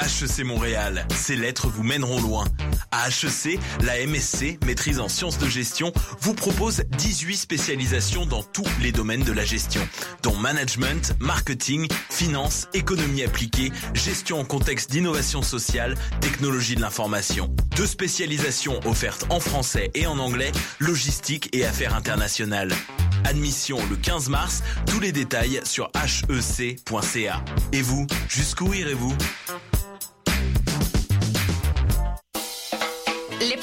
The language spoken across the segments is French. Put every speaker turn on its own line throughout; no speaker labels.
HEC Montréal, ces lettres vous mèneront loin. À HEC, la MSC, maîtrise en sciences de gestion, vous propose 18 spécialisations dans tous les domaines de la gestion, dont management, marketing, finance, économie appliquée, gestion en contexte d'innovation sociale, technologie de l'information. Deux spécialisations offertes en français et en anglais, logistique et affaires internationales. Admission le 15 mars, tous les détails sur hec.ca. Et vous, jusqu'où irez-vous?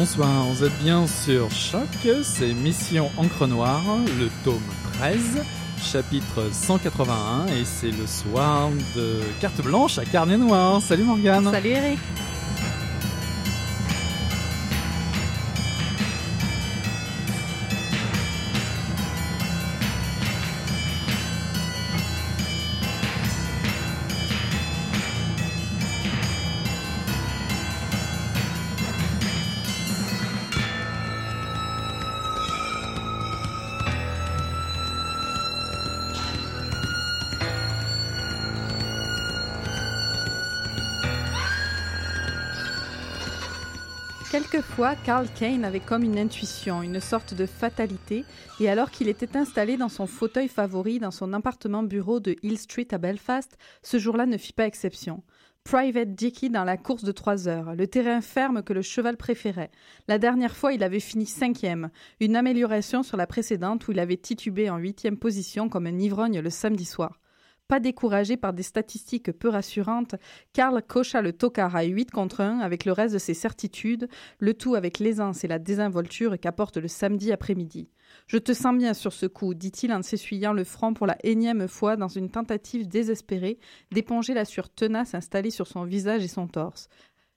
Bonsoir, vous êtes bien sur Choc, c'est Mission Encre Noire, le tome 13, chapitre 181, et c'est le soir de carte blanche à carnet noir. Salut Morgane
Salut Eric Carl Kane avait comme une intuition, une sorte de fatalité, et alors qu'il était installé dans son fauteuil favori dans son appartement bureau de Hill Street à Belfast, ce jour-là ne fit pas exception. Private Dicky dans la course de trois heures, le terrain ferme que le cheval préférait. La dernière fois, il avait fini cinquième, une amélioration sur la précédente où il avait titubé en huitième position comme un ivrogne le samedi soir. Pas découragé par des statistiques peu rassurantes, Karl cocha le tocard à 8 contre 1 avec le reste de ses certitudes, le tout avec l'aisance et la désinvolture qu'apporte le samedi après-midi. Je te sens bien sur ce coup, dit-il en s'essuyant le front pour la énième fois dans une tentative désespérée d'éponger la sueur tenace installée sur son visage et son torse.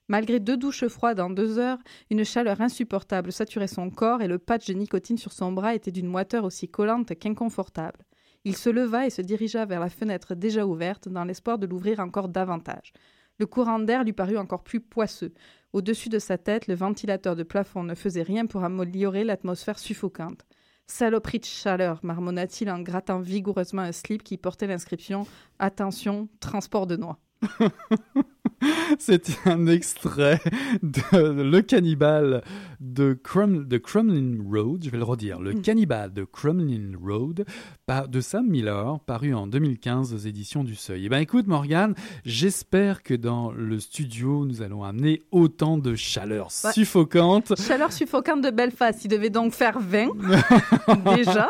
Malgré deux douches froides en deux heures, une chaleur insupportable saturait son corps et le patch de nicotine sur son bras était d'une moiteur aussi collante qu'inconfortable. Il se leva et se dirigea vers la fenêtre déjà ouverte dans l'espoir de l'ouvrir encore davantage. Le courant d'air lui parut encore plus poisseux. Au-dessus de sa tête, le ventilateur de plafond ne faisait rien pour améliorer l'atmosphère suffocante. Saloperie de chaleur, marmonna-t-il en grattant vigoureusement un slip qui portait l'inscription Attention, transport de noix.
C'était un extrait de Le Cannibal de, Crum, de Crumlin Road, je vais le redire, Le Cannibal de Crumlin Road de Sam Miller, paru en 2015 aux éditions du Seuil. Eh ben écoute Morgane, j'espère que dans le studio nous allons amener autant de chaleur suffocante.
Chaleur suffocante de Belfast, il devait donc faire 20 déjà.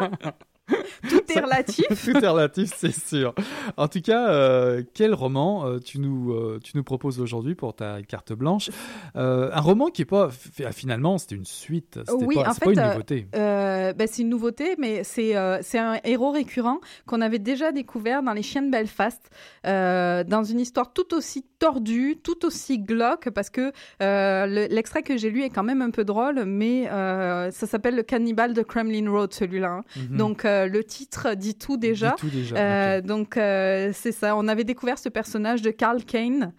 Tout est relatif.
Tout est relatif, c'est sûr. En tout cas, euh, quel roman euh, tu, nous, euh, tu nous proposes aujourd'hui pour ta carte blanche? Un roman qui est pas finalement, c'était une suite.
Oui,
pas,
en fait,
pas une nouveauté.
Ben, c'est une nouveauté, mais c'est c'est un héros récurrent qu'on avait déjà découvert dans Les Chiens de Belfast, dans une histoire tout aussi tordue, tout aussi glauque, parce que l'extrait que j'ai lu est quand même un peu drôle, mais ça s'appelle Le Cannibal de Kremlin Road, celui-là. Hein. Mhm. Donc euh, le titre dit tout déjà. Euh, donc euh, c'est ça. On avait découvert ce personnage de Carl Kane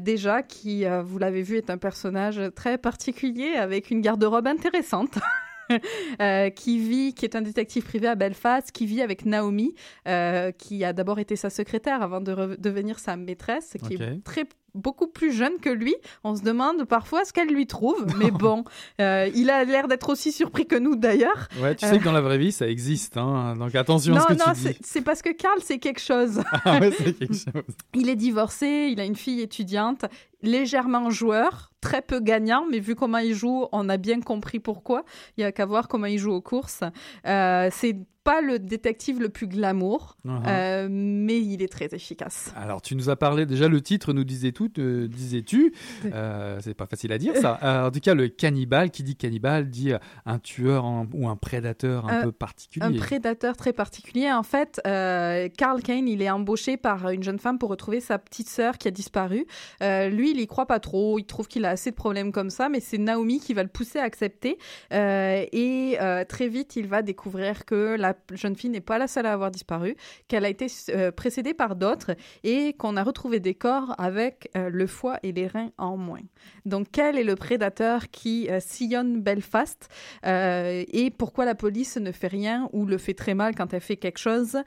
déjà, qui, vous l'avez vu, est un personnage très particulier avec une garde-robe intéressante. qui vit, qui est un détective privé à Belfast, qui vit avec Naomi, qui a d'abord été sa secrétaire avant de devenir sa maîtresse, qui est très beaucoup plus jeune que lui. On se demande parfois ce qu'elle lui trouve, mais bon, euh, il a l'air d'être aussi surpris que nous d'ailleurs.
Ouais, tu sais que dans la vraie vie, ça existe, hein, donc attention à ce que tu dis. Non,
c'est parce que Carl, c'est quelque chose.
Ah ouais, c'est quelque chose.
il est divorcé, il a une fille étudiante, légèrement joueur, très peu gagnant, mais vu comment il joue, on a bien compris pourquoi. Il y a qu'à voir comment il joue aux courses. Euh, c'est pas le détective le plus glamour, uh-huh. euh, mais il est très efficace.
Alors, tu nous as parlé déjà, le titre nous disait tout, disais-tu? Euh, c'est pas facile à dire ça. Euh, en tout cas, le cannibale, qui dit cannibale, dit un tueur ou un prédateur un peu particulier.
Un prédateur très particulier. En fait, Carl Kane, il est embauché par une jeune femme pour retrouver sa petite sœur qui a disparu. lui, il y croit pas trop. Il trouve qu'il a assez de problèmes comme ça, mais c'est Naomi qui va le pousser à accepter. et très vite, il va découvrir que la jeune fille n'est pas la seule à avoir disparu, qu'elle a été euh, précédée par d'autres et qu'on a retrouvé des corps avec euh, le foie et les reins en moins. Donc, quel est le prédateur qui euh, sillonne Belfast et pourquoi la police ne fait rien ou le fait très mal quand elle fait quelque chose?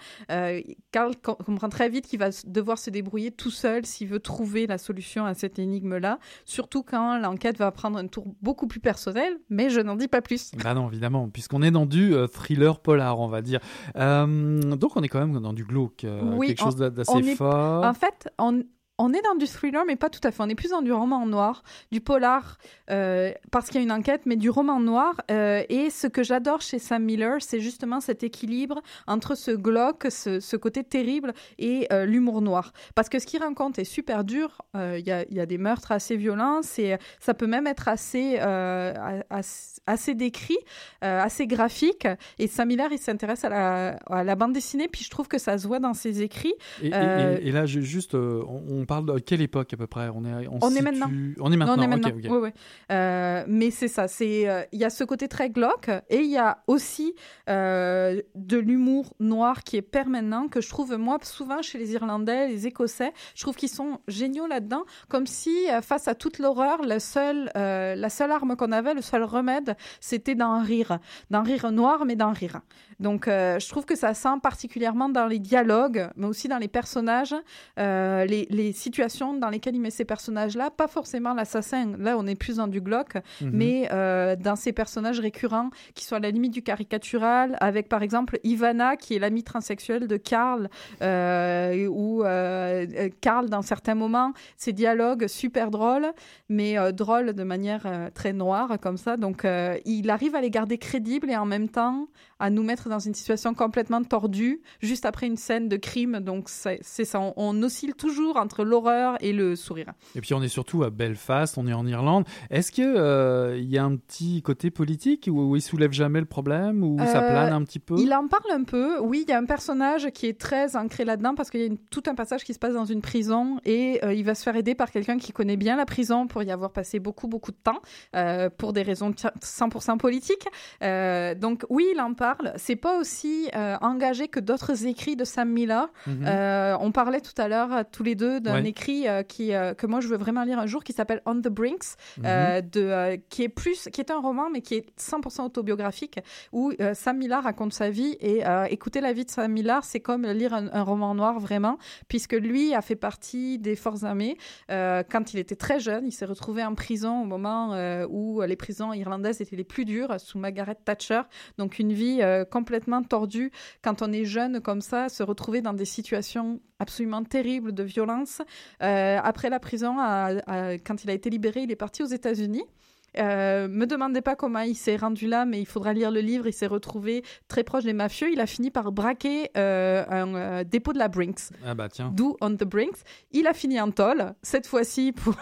Carl comprend très vite qu'il va devoir se débrouiller tout seul s'il veut trouver la solution à cette énigme-là, surtout quand l'enquête va prendre un tour beaucoup plus personnel, mais je n'en dis pas plus.
Bah non, évidemment, puisqu'on est dans du thriller polar, on va dire. Euh, donc on est quand même dans du glauque, euh, quelque chose d'assez fort.
En fait, on, on est dans du thriller, mais pas tout à fait. On est plus dans du roman noir, du polar, euh, parce qu'il y a une enquête, mais du roman noir. Euh, et ce que j'adore chez Sam Miller, c'est justement cet équilibre entre ce glauque, ce, côté terrible, et euh, l'humour noir. Parce que ce qu'il raconte est super dur. Il y a, des meurtres assez violents, et ça peut même être assez, assez, décrit, assez graphique. Et Sam Miller, il s'intéresse à la, bande dessinée, puis je trouve que ça se voit dans ses écrits.
Et, et, là, juste, on parle de quelle époque à peu près?
On est, on, est maintenant.
On est maintenant. on est
maintenant. Oui, oui. Euh, mais c'est ça. C'est euh, il y a ce côté très glauque et il y a aussi euh, de l'humour noir qui est permanent que je trouve moi souvent chez les Irlandais, les Écossais. Je trouve qu'ils sont géniaux là-dedans, comme si face à toute l'horreur, la seule la seule arme qu'on avait, le seul remède, c'était d'en rire, d'en rire noir, mais d'en rire. Donc, je trouve que ça sent particulièrement dans les dialogues, mais aussi dans les personnages, les, les situations dans lesquelles il met ces personnages-là, pas forcément l'assassin, là on est plus dans du glauque, mhm. mais euh, dans ces personnages récurrents qui sont à la limite du caricatural, avec par exemple Ivana qui est l'amie transsexuelle de Karl, euh, ou euh, Karl dans certains moments, ces dialogues super drôles, mais drôles de manière très noire comme ça. Donc il arrive à les garder crédibles et en même temps à nous mettre dans une situation complètement tordue juste après une scène de crime. Donc c'est ça, on, on oscille toujours entre l'horreur et le sourire.
Et puis on est surtout à Belfast, on est en Irlande. Est-ce qu'il euh, il y a un petit côté politique où, il soulève jamais le problème ou ça euh, plane un petit peu?
Il en parle un peu. Oui, il y a un personnage qui est très ancré là-dedans parce qu'il y a tout un passage qui se passe dans une prison et euh, il va se faire aider par quelqu'un qui connaît bien la prison pour y avoir passé beaucoup beaucoup de temps pour des raisons 100% politiques. donc oui, il en parle. C'est pas aussi engagé que d'autres écrits de Sam Miller. Mhm. on parlait tout à l'heure tous les deux d'un écrit qui, que moi je veux vraiment lire un jour qui s'appelle On the Brinks,
Mhm.
de, qui est plus, qui est un roman mais qui est 100% autobiographique où Sam Millar raconte sa vie et écouter la vie de Sam Millar, c'est comme lire un, un, roman noir vraiment, puisque lui a fait partie des forces armées quand il était très jeune. Il s'est retrouvé en prison au moment où les prisons irlandaises étaient les plus dures sous Margaret Thatcher. Donc une vie complètement tordue quand on est jeune comme ça, se retrouver dans des situations absolument terribles de violence. Euh, après la prison, à, à, quand il a été libéré, il est parti aux États-Unis. Euh, me demandez pas comment il s'est rendu là, mais il faudra lire le livre. Il s'est retrouvé très proche des mafieux. Il a fini par braquer euh, un euh, dépôt de la Brinks.
Ah bah tiens.
D'où On the Brinks. Il a fini en tôle, cette fois-ci pour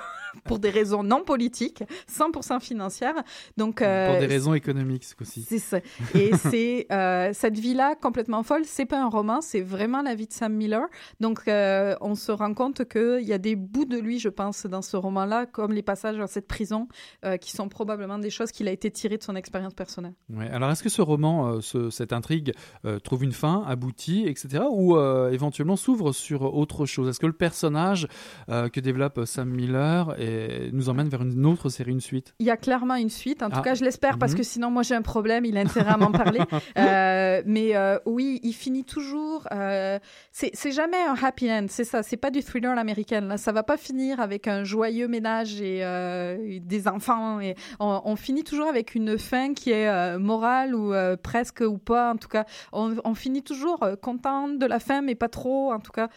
pour des raisons non politiques, 100% financières. Donc,
euh, pour des raisons économiques aussi.
C'est ça. Et c'est euh, cette vie-là complètement folle. C'est pas un roman, c'est vraiment la vie de Sam Miller. Donc, euh, on se rend compte qu'il y a des bouts de lui, je pense, dans ce roman-là, comme les passages dans cette prison, euh, qui sont probablement des choses qu'il a été tiré de son expérience personnelle.
Ouais. Alors, est-ce que ce roman, euh, ce, cette intrigue, euh, trouve une fin, aboutit, etc., ou éventuellement s'ouvre sur autre chose? Est-ce que le personnage que développe Sam Miller et nous emmène vers une autre série, une suite
Il y a clairement une suite. En tout ah. cas, je l'espère parce -hmm. que sinon, moi, j'ai un problème. Il a intérêt à m'en parler. euh, mais euh, oui, il finit toujours. Euh, c'est jamais un happy end. C'est ça. C'est pas du thriller américain. Là, ça va pas finir avec un joyeux ménage et, des enfants. Et on, on, finit toujours avec une fin qui est morale ou presque ou pas. En tout cas, on, on finit toujours content de la fin, mais pas trop. En tout cas,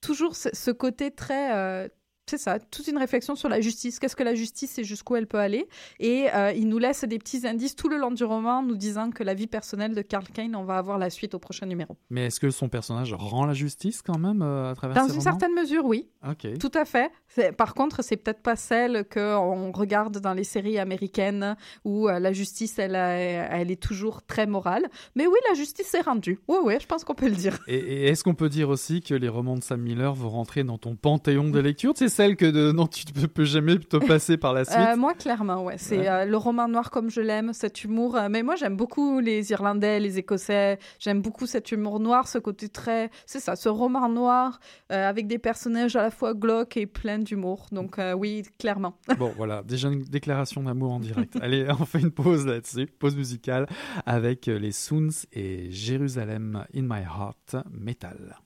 toujours ce, ce côté très c'est ça, toute une réflexion sur la justice. Qu'est-ce que la justice et jusqu'où elle peut aller? Et euh, il nous laisse des petits indices tout le long du roman, nous disant que la vie personnelle de Carl Kane, on va avoir la suite au prochain numéro.
Mais est-ce que son personnage rend la justice quand même euh, à travers
Dans une
romans?
certaine mesure, oui.
Ok.
Tout à fait. Par contre, c'est peut-être pas celle qu'on regarde dans les séries américaines où euh, la justice, elle, elle est toujours très morale. Mais oui, la justice est rendue. Oui, oui, je pense qu'on peut le dire.
Et, et est-ce qu'on peut dire aussi que les romans de Sam Miller vont rentrer dans ton panthéon de lecture? Celle que de, non, tu ne peux jamais te passer par la suite
euh, Moi, clairement, ouais. C'est ouais. euh, le roman noir comme je l'aime, cet humour. Euh, mais moi, j'aime beaucoup les Irlandais, les Écossais. J'aime beaucoup cet humour noir, ce côté très. C'est ça, ce roman noir avec des personnages à la fois glauques et pleins d'humour. Donc, oui, clairement.
Bon, voilà, déjà une déclaration d'amour en direct. Allez, on fait une pause là-dessus, pause musicale avec les Soons et Jérusalem in My Heart Metal.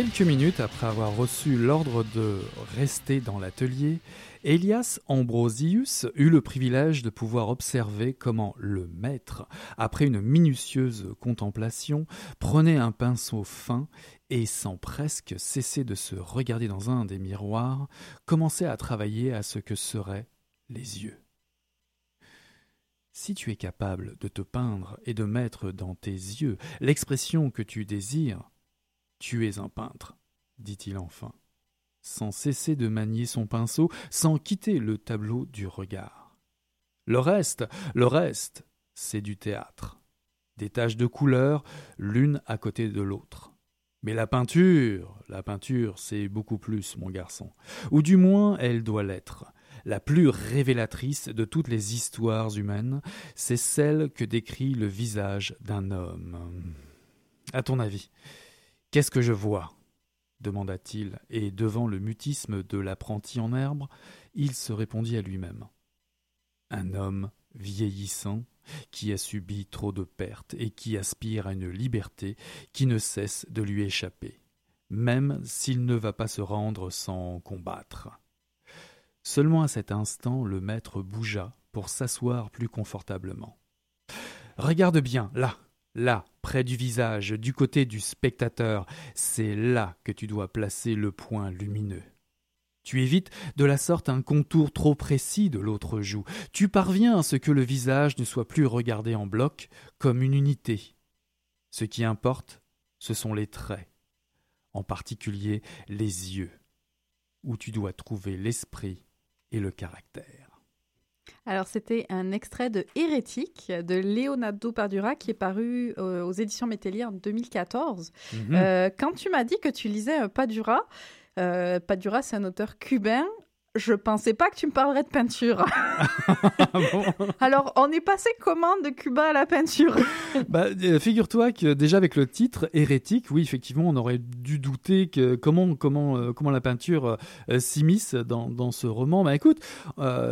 Quelques minutes après avoir reçu l'ordre de rester dans l'atelier, Elias Ambrosius eut le privilège de pouvoir observer comment le maître, après une minutieuse contemplation, prenait un pinceau fin et, sans presque cesser de se regarder dans un des miroirs, commençait à travailler à ce que seraient les yeux. Si tu es capable de te peindre et de mettre dans tes yeux l'expression que tu désires, tu es un peintre, dit-il enfin, sans cesser de manier son pinceau, sans quitter le tableau du regard. Le reste, le reste, c'est du théâtre. Des taches de couleur, l'une à côté de l'autre. Mais la peinture, la peinture, c'est beaucoup plus, mon garçon. Ou du moins, elle doit l'être. La plus révélatrice de toutes les histoires humaines, c'est celle que décrit le visage d'un homme. À ton avis, Qu'est-ce que je vois demanda-t-il, et devant le mutisme de l'apprenti en herbe, il se répondit à lui-même. Un homme vieillissant, qui a subi trop de pertes et qui aspire à une liberté qui ne cesse de lui échapper, même s'il ne va pas se rendre sans combattre. Seulement à cet instant le maître bougea pour s'asseoir plus confortablement. Regarde bien, là, Là, près du visage, du côté du spectateur, c'est là que tu dois placer le point lumineux. Tu évites de la sorte un contour trop précis de l'autre joue. Tu parviens à ce que le visage ne soit plus regardé en bloc comme une unité. Ce qui importe, ce sont les traits, en particulier les yeux, où tu dois trouver l'esprit et le caractère.
Alors, c'était un extrait de Hérétique de Leonardo Pardura qui est paru euh, aux éditions Métellier en 2014. Mhm. Euh, quand tu m'as dit que tu lisais Padura, euh, Padura, c'est un auteur cubain je pensais pas que tu me parlerais de peinture. Alors, on est passé comment de Cuba à la peinture?
Bah, euh, Figure-toi que déjà avec le titre hérétique, oui, effectivement, on aurait dû douter que comment comment euh, comment la peinture euh, s'immisce dans, dans, ce roman. Bah écoute,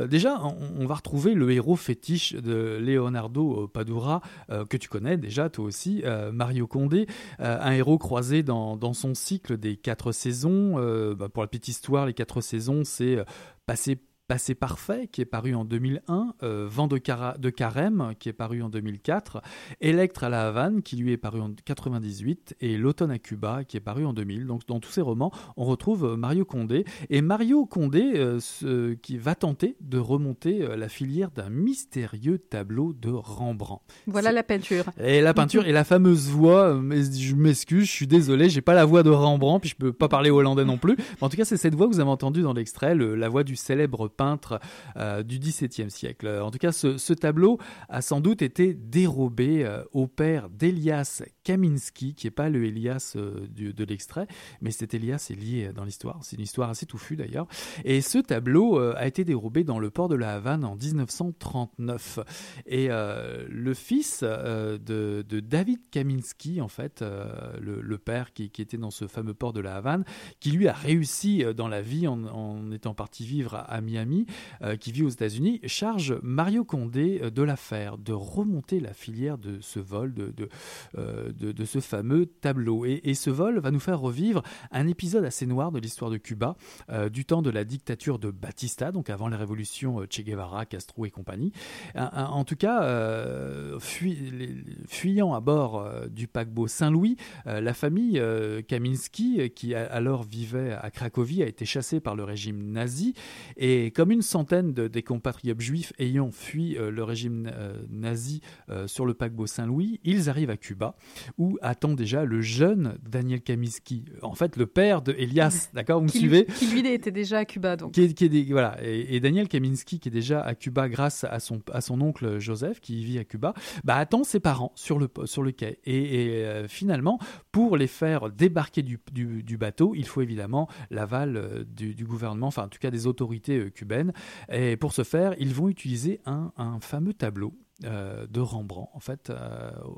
déjà, on, va retrouver le héros fétiche de Leonardo Padura que tu connais déjà toi aussi, Mario Condé, un héros croisé dans, dans, son cycle des quatre saisons. Bah, pour la petite histoire, les quatre saisons, c'est passé Passé parfait, qui est paru en 2001, euh, Vent de, de, Carême, qui est paru en 2004, Electre à la Havane, qui lui est paru en 98, et L'automne à Cuba, qui est paru en 2000. Donc dans tous ces romans, on retrouve euh, Mario Condé. Et Mario Condé, euh, qui va tenter de remonter la filière d'un mystérieux tableau de Rembrandt.
Voilà la peinture.
Et la peinture, et la fameuse voix, je m'excuse, je suis désolé, j'ai pas la voix de Rembrandt, puis je peux pas parler hollandais non plus. Mais en tout cas, c'est cette voix que vous avez entendue dans l'extrait, la voix du célèbre peintre euh, du XVIIe siècle. En tout cas, ce, tableau a sans doute été dérobé euh, au père d'Elias Kaminski, qui n'est pas le Elias euh, de l'extrait, mais cet Elias est lié dans l'histoire. C'est une histoire assez touffue d'ailleurs. Et ce tableau a été dérobé dans le port de la Havane en 1939. Et le fils de, David Kaminski, en fait, le, père qui, était dans ce fameux port de la Havane, qui lui a réussi dans la vie en étant parti vivre à Miami, euh, qui vit aux États-Unis, charge Mario Condé euh, de l'affaire, de remonter la filière de ce vol, de, de, euh, ce fameux tableau. Et, ce vol va nous faire revivre un épisode assez noir de l'histoire de Cuba, du temps de la dictature de Batista, donc avant la révolution Che Guevara, Castro et compagnie. En, tout cas, fuyant à bord du paquebot Saint-Louis, la famille Kaminski, qui alors vivait à Cracovie, a été chassée par le régime nazi et comme une centaine de, des compatriotes juifs ayant fui euh, le régime euh, nazi euh, sur le paquebot Saint-Louis, ils arrivent à Cuba, où attend déjà le jeune Daniel Kaminski, en fait le père de Elias, d'accord, vous me suivez?
Qui lui était déjà à Cuba, donc.
Qui est, voilà, et, Daniel Kaminski, qui est déjà à Cuba grâce à son, à son oncle Joseph, qui vit à Cuba, bah, attend ses parents sur le, sur le quai. Et, finalement, pour les faire débarquer du, du, bateau, il faut évidemment l'aval du, du gouvernement, enfin en tout cas des autorités et pour ce faire, ils vont utiliser un, fameux tableau de Rembrandt, en fait,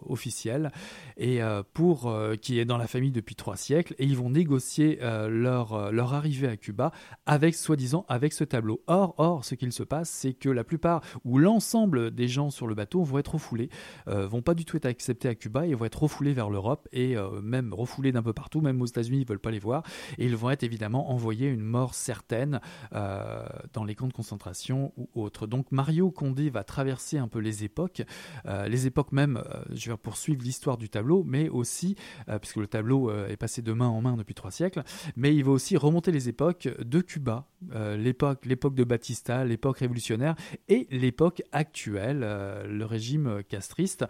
officiel, et pour qui est dans la famille depuis trois siècles, et ils vont négocier leur, leur arrivée à Cuba avec, soi-disant, avec ce tableau. Or, or, ce qu'il se passe, c'est que la plupart ou l'ensemble des gens sur le bateau vont être refoulés, vont pas du tout être acceptés à Cuba et vont être refoulés vers l'Europe et même refoulés d'un peu partout, même aux États-Unis, ils veulent pas les voir, et ils vont être évidemment envoyés une mort certaine dans les camps de concentration ou autres. Donc Mario Condé va traverser un peu les époques, euh, les époques même, euh, je vais poursuivre l'histoire du tableau, mais aussi, euh, puisque le tableau est passé de main en main depuis trois siècles, mais il va aussi remonter les époques de Cuba, l'époque, l'époque de Batista, l'époque révolutionnaire et l'époque actuelle, le régime castriste,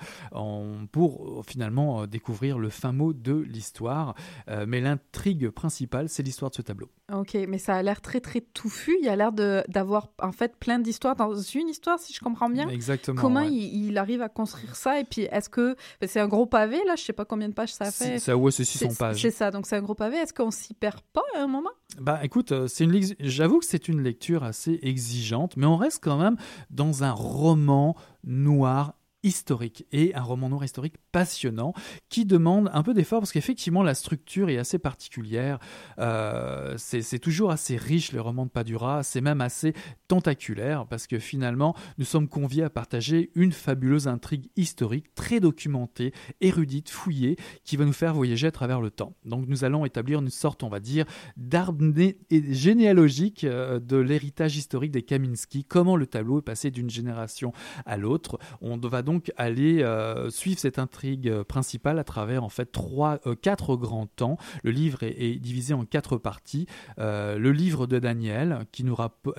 pour finalement découvrir le fin mot de l'histoire. mais l'intrigue principale, c'est l'histoire de ce tableau.
Ok, mais ça a l'air très très touffu. Il a l'air d'avoir en fait plein d'histoires dans une histoire, si je comprends bien.
Exactement.
Comment il, arrive à construire ça Et puis, est-ce que c'est un gros pavé là Je sais pas combien de pages ça fait.
Ça, ouais, c'est 600 pages.
C'est ça, donc c'est un gros pavé. Est-ce qu'on s'y perd pas à un moment?
Bah, écoute, euh, c'est une. J'avoue que c'est une lecture assez exigeante, mais on reste quand même dans un roman noir historique et un roman noir historique passionnant qui demande un peu d'effort parce qu'effectivement la structure est assez particulière. Euh, c'est toujours assez riche le roman de Padura, c'est même assez tentaculaire parce que finalement nous sommes conviés à partager une fabuleuse intrigue historique très documentée, érudite, fouillée qui va nous faire voyager à travers le temps. Donc nous allons établir une sorte, on va dire, d'arbre généalogique euh, de l'héritage historique des Kaminski, comment le tableau est passé d'une génération à l'autre? On va donc aller euh, suivre cette intrigue euh, principale à travers en fait trois, euh, quatre grands temps. Le livre est, divisé en quatre parties. le livre de Daniel qui nous,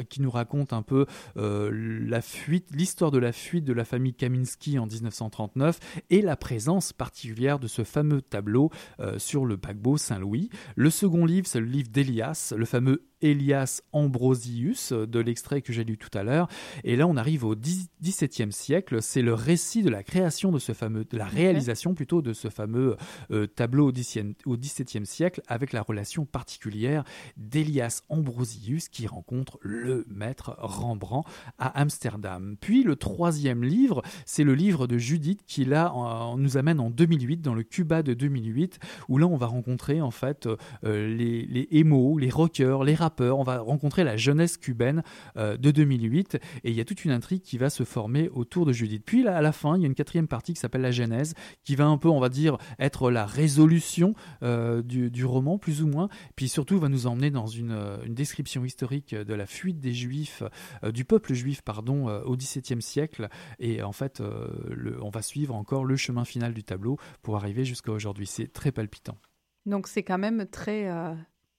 qui nous raconte un peu la fuite, l'histoire de la fuite de la famille Kaminski en 1939 et la présence particulière de ce fameux tableau sur le paquebot Saint-Louis. Le second livre, c'est le livre d'Elias, le fameux Elias Ambrosius, de l'extrait que j'ai lu tout à l'heure. Et là, on arrive au XVIIe siècle. C'est le récit de la création de ce fameux, de la réalisation plutôt de ce fameux euh, tableau au XVIIe siècle, avec la relation particulière d'Elias Ambrosius qui rencontre le maître Rembrandt à Amsterdam. Puis le troisième livre, c'est le livre de Judith qui là nous amène en 2008 dans le Cuba de 2008, où là on va rencontrer en fait euh, les, les émos, les rockers, les rappeurs on va rencontrer la jeunesse cubaine euh, de 2008 et il y a toute une intrigue qui va se former autour de Judith. Puis là, à la fin, il y a une quatrième partie qui s'appelle la Genèse, qui va un peu, on va dire, être la résolution euh, du, roman, plus ou moins. Puis surtout, va nous emmener dans une, euh, description historique de la fuite des Juifs, du peuple juif, pardon, au XVIIe siècle. Et en fait, on va suivre encore le chemin final du tableau pour arriver jusqu'à aujourd'hui. C'est très palpitant.
Donc c'est quand même très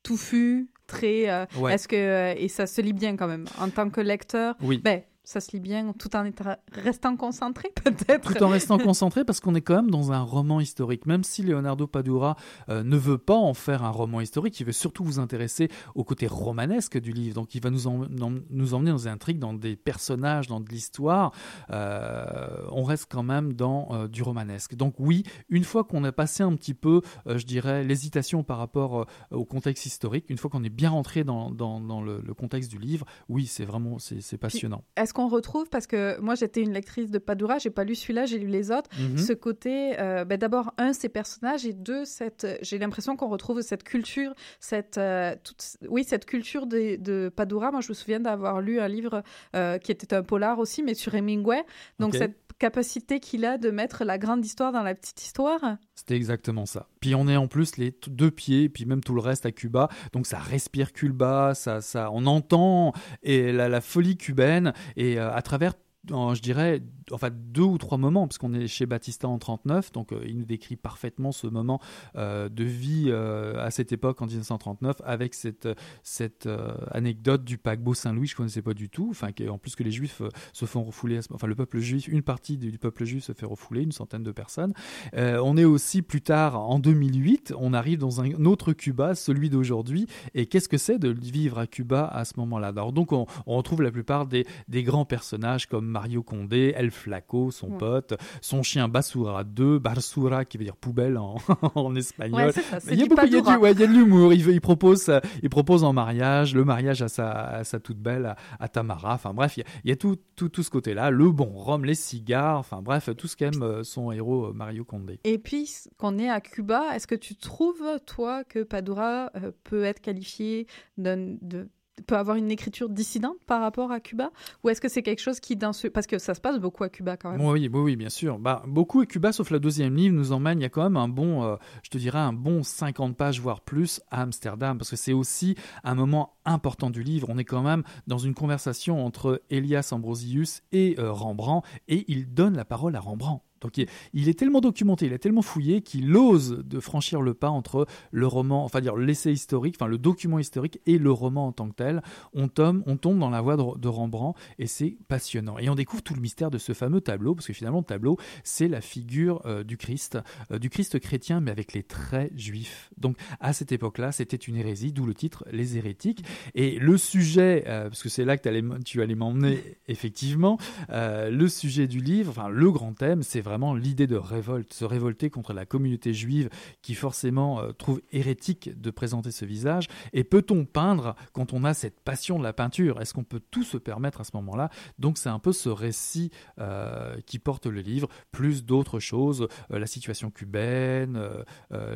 touffu, très. Euh, est-ce que euh, et ça se lit bien quand même en tant que lecteur.
Oui.
Ben, ça se lit bien tout en restant concentré peut-être?
Tout en restant concentré parce qu'on est quand même dans un roman historique. Même si Leonardo Padura euh, ne veut pas en faire un roman historique, il veut surtout vous intéresser au côté romanesque du livre. Donc il va nous, nous emmener dans des intrigues, dans des personnages, dans de l'histoire. Euh, on reste quand même dans euh, du romanesque. Donc oui, une fois qu'on a passé un petit peu, je dirais, l'hésitation par rapport au contexte historique, une fois qu'on est bien rentré dans, dans, le, contexte du livre, oui, c'est vraiment c'est passionnant
qu'on retrouve, parce que moi j'étais une lectrice de Padura, j'ai pas lu celui-là, j'ai lu les autres, mhm. ce côté, euh, ben, d'abord, un, ces personnages, et deux, cette, j'ai l'impression qu'on retrouve cette culture, cette, euh, toute, oui, cette culture de, de, Padura. Moi je me souviens d'avoir lu un livre euh, qui était un polar aussi, mais sur Hemingway. Donc cette capacité qu'il a de mettre la grande histoire dans la petite histoire.
C'était exactement ça. Puis on est en plus les deux pieds, puis même tout le reste à Cuba, donc ça respire Cuba, ça, ça, on entend et la, la folie cubaine et euh, à travers je dirais, enfin deux ou trois moments, parce qu'on est chez Batista en 39, donc euh, il nous décrit parfaitement ce moment euh, de vie euh, à cette époque en 1939, avec cette, cette anecdote du paquebot Saint-Louis, je connaissais pas du tout, enfin en plus que les Juifs se font refouler, enfin le peuple juif, une partie du, peuple juif se fait refouler, une centaine de personnes. on est aussi plus tard en 2008, on arrive dans un autre Cuba, celui d'aujourd'hui, et qu'est-ce que c'est de vivre à Cuba à ce moment-là? Alors donc on, on retrouve la plupart des, des grands personnages comme Mario Condé, El Flaco, son pote, son chien Basura 2, Basura qui veut dire poubelle en, en espagnol.
il y a beaucoup, il y
a de l'humour. Il, il, propose, il propose en mariage, le mariage à sa, sa toute belle, à, Tamara. Enfin bref, il y a, tout, tout, tout ce côté-là, le bon rhum, les cigares, enfin bref, tout ce qu'aime euh, son héros Mario Condé.
Et puis, qu'on est à Cuba, est-ce que tu trouves, toi, que Padura peut être qualifié de peut avoir une écriture dissidente par rapport à Cuba? Ou est-ce que c'est quelque chose qui, parce que ça se passe beaucoup à Cuba quand même
Oui, oui, oui bien sûr. Bah, beaucoup à Cuba, sauf la deuxième livre, nous emmène, il y a quand même un bon, euh, je te dirais, un bon 50 pages, voire plus, à Amsterdam, parce que c'est aussi un moment important du livre. On est quand même dans une conversation entre Elias Ambrosius et euh, Rembrandt, et il donne la parole à Rembrandt. Donc il, est tellement documenté, il est tellement fouillé qu'il ose de franchir le pas entre le roman, enfin dire l'essai historique, enfin le document historique et le roman en tant que tel. On tombe, on tombe dans la voie de, Rembrandt et c'est passionnant. Et on découvre tout le mystère de ce fameux tableau, parce que finalement le tableau, c'est la figure euh, du Christ, euh, du Christ chrétien, mais avec les traits juifs. Donc à cette époque-là, c'était une hérésie, d'où le titre Les hérétiques. Et le sujet, euh, parce que c'est là que tu allais m'emmener effectivement, le sujet du livre, enfin le grand thème, c'est vraiment vraiment l'idée de révolte, se révolter contre la communauté juive qui forcément euh, trouve hérétique de présenter ce visage. Et peut-on peindre quand on a cette passion de la peinture? Est-ce qu'on peut tout se permettre à ce moment-là? Donc c'est un peu ce récit euh, qui porte le livre, plus d'autres choses, euh, la situation cubaine,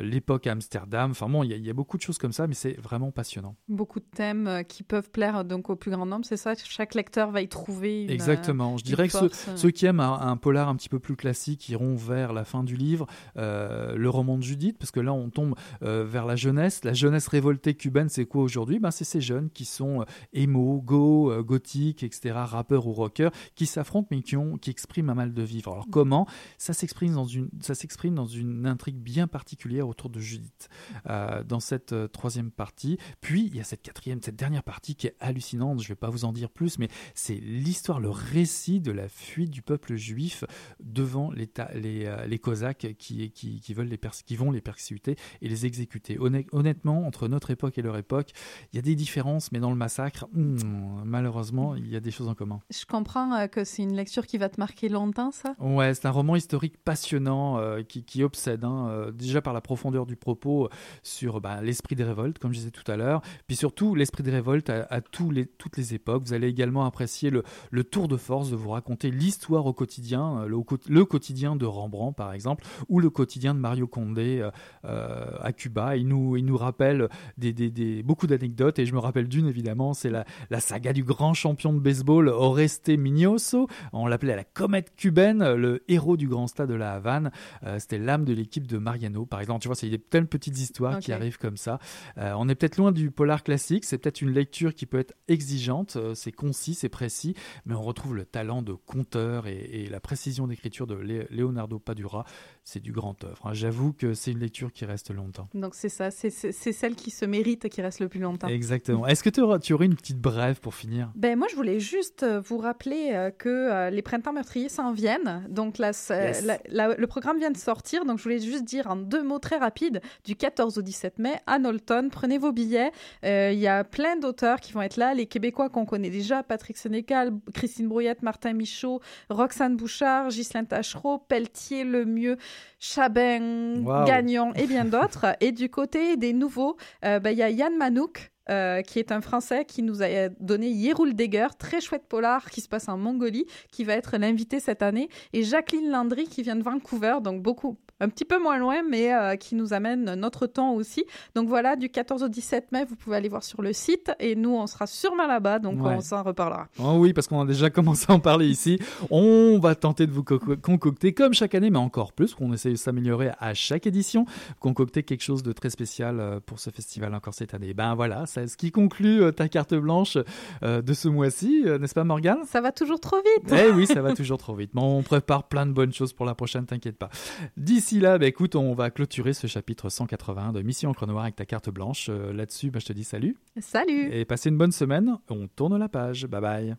l'époque à Amsterdam. Enfin bon, il y, a beaucoup de choses comme ça, mais c'est vraiment passionnant.
Beaucoup de thèmes qui peuvent plaire donc au plus grand nombre, c'est ça? Chaque lecteur va y trouver une,
Exactement. Je dirais que ceux, qui aiment un polar un petit peu plus classique, qui iront vers la fin du livre, euh, le roman de Judith, parce que là on tombe euh, vers la jeunesse. La jeunesse révoltée cubaine, c'est quoi aujourd'hui? Ben, C'est ces jeunes qui sont émo, euh, go, gothique, etc., rappeurs ou rockers, qui s'affrontent mais qui, ont, qui expriment un mal de vivre. Alors comment? Ça s'exprime dans une, ça s'exprime dans une intrigue bien particulière autour de Judith, dans cette troisième partie. Puis il y a cette quatrième, cette dernière partie qui est hallucinante, je ne vais pas vous en dire plus, mais c'est l'histoire, le récit de la fuite du peuple juif devant les, les, euh, les Cosaques qui, qui, qui veulent les qui vont les persécuter et les exécuter. Honnêtement, entre notre époque et leur époque, il y a des différences, mais dans le massacre, hmm, malheureusement, il y a des choses en commun.
Je comprends euh, que c'est une lecture qui va te marquer longtemps, ça?
Ouais, c'est un roman historique passionnant euh, qui, qui, obsède, hein, déjà par la profondeur du propos sur bah, l'esprit des révoltes, comme je disais tout à l'heure, puis surtout l'esprit des révoltes à, tous les, toutes les époques. Vous allez également apprécier le, le tour de force de vous raconter l'histoire au quotidien, le, le quotidien quotidien de Rembrandt, par exemple, ou le quotidien de Mario Condé euh, euh, à Cuba. Il nous, il nous rappelle des, des, beaucoup d'anecdotes, et je me rappelle d'une, évidemment, c'est la, la, saga du grand champion de baseball, Oreste Mignoso. On l'appelait la comète cubaine, le héros du grand stade de la Havane. Euh, c'était l'âme de l'équipe de Mariano, par exemple. Tu vois, c'est des telles petites histoires qui arrivent comme ça. on est peut-être loin du polar classique, c'est peut-être une lecture qui peut être exigeante, c'est concis, c'est précis, mais on retrouve le talent de conteur et, et la précision d'écriture de Leonardo Padura, c'est du grand œuvre. Hein. J'avoue que c'est une lecture qui reste longtemps.
Donc c'est ça, c'est celle qui se mérite qui reste le plus longtemps.
Exactement. Est-ce que tu aurais, tu aurais, une petite brève pour finir?
Ben moi je voulais juste euh, vous rappeler euh, que euh, les printemps meurtriers s'en viennent. Donc le programme vient de sortir, donc je voulais juste dire en deux mots très rapides du 14 au 17 mai à Knowlton. Prenez vos billets. Il y a plein d'auteurs qui vont être là, les Québécois qu'on connaît déjà, Patrick Sénécal, Christine Brouillette, Martin Michaud, Roxane Bouchard, Ghislaine Tachereau, Pelletier, Lemieux, Chabin, Gagnon et bien d'autres. et du côté des nouveaux, euh, bah, il y a Yann Manouk. Euh, qui est un Français qui nous a donné Yeroul Degger, très chouette polar qui se passe en Mongolie, qui va être l'invité cette année, et Jacqueline Landry qui vient de Vancouver, donc beaucoup un petit peu moins loin, mais euh, qui nous amène notre temps aussi. Donc voilà, du 14 au 17 mai, vous pouvez aller voir sur le site et nous, on sera sûrement là-bas, donc on s'en reparlera.
Oh oui, parce qu'on a déjà commencé à en parler ici. On va tenter de vous concocter, comme chaque année, mais encore plus, qu'on essaye de s'améliorer à chaque édition, concocter quelque chose de très spécial euh, pour ce festival encore cette année. Ben voilà, c'est ce qui conclut euh, ta carte blanche de ce mois-ci, n'est-ce pas Morgane?
Ça va toujours trop vite.
Eh oui, ça va toujours trop vite. Mais on prépare plein de bonnes choses pour la prochaine, t'inquiète pas. D'ici D'ici là, bah, écoute, on va clôturer ce chapitre 180 de Mission Encre Noire avec ta carte blanche. Euh, là-dessus, bah, je te dis salut.
Salut.
Et passez une bonne semaine. On tourne la page. Bye bye.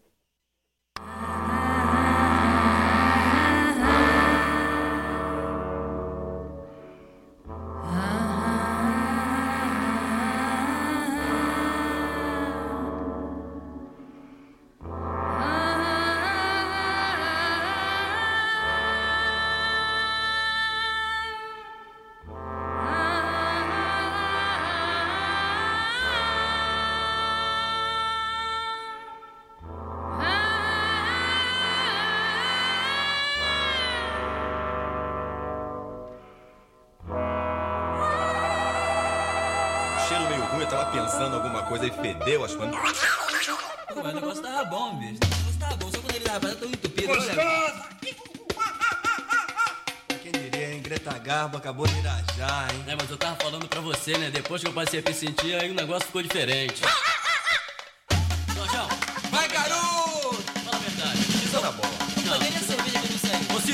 Coisa e fedeu, acho que.
Pô, mas o negócio tava bom, bicho. O negócio tava bom, só quando ele tava tão entupido. Gostoso!
Quem diria, hein? Greta Garbo acabou de irajar, hein?
É, mas eu tava falando pra você, né? Depois que eu passei a me sentir, aí o negócio ficou diferente.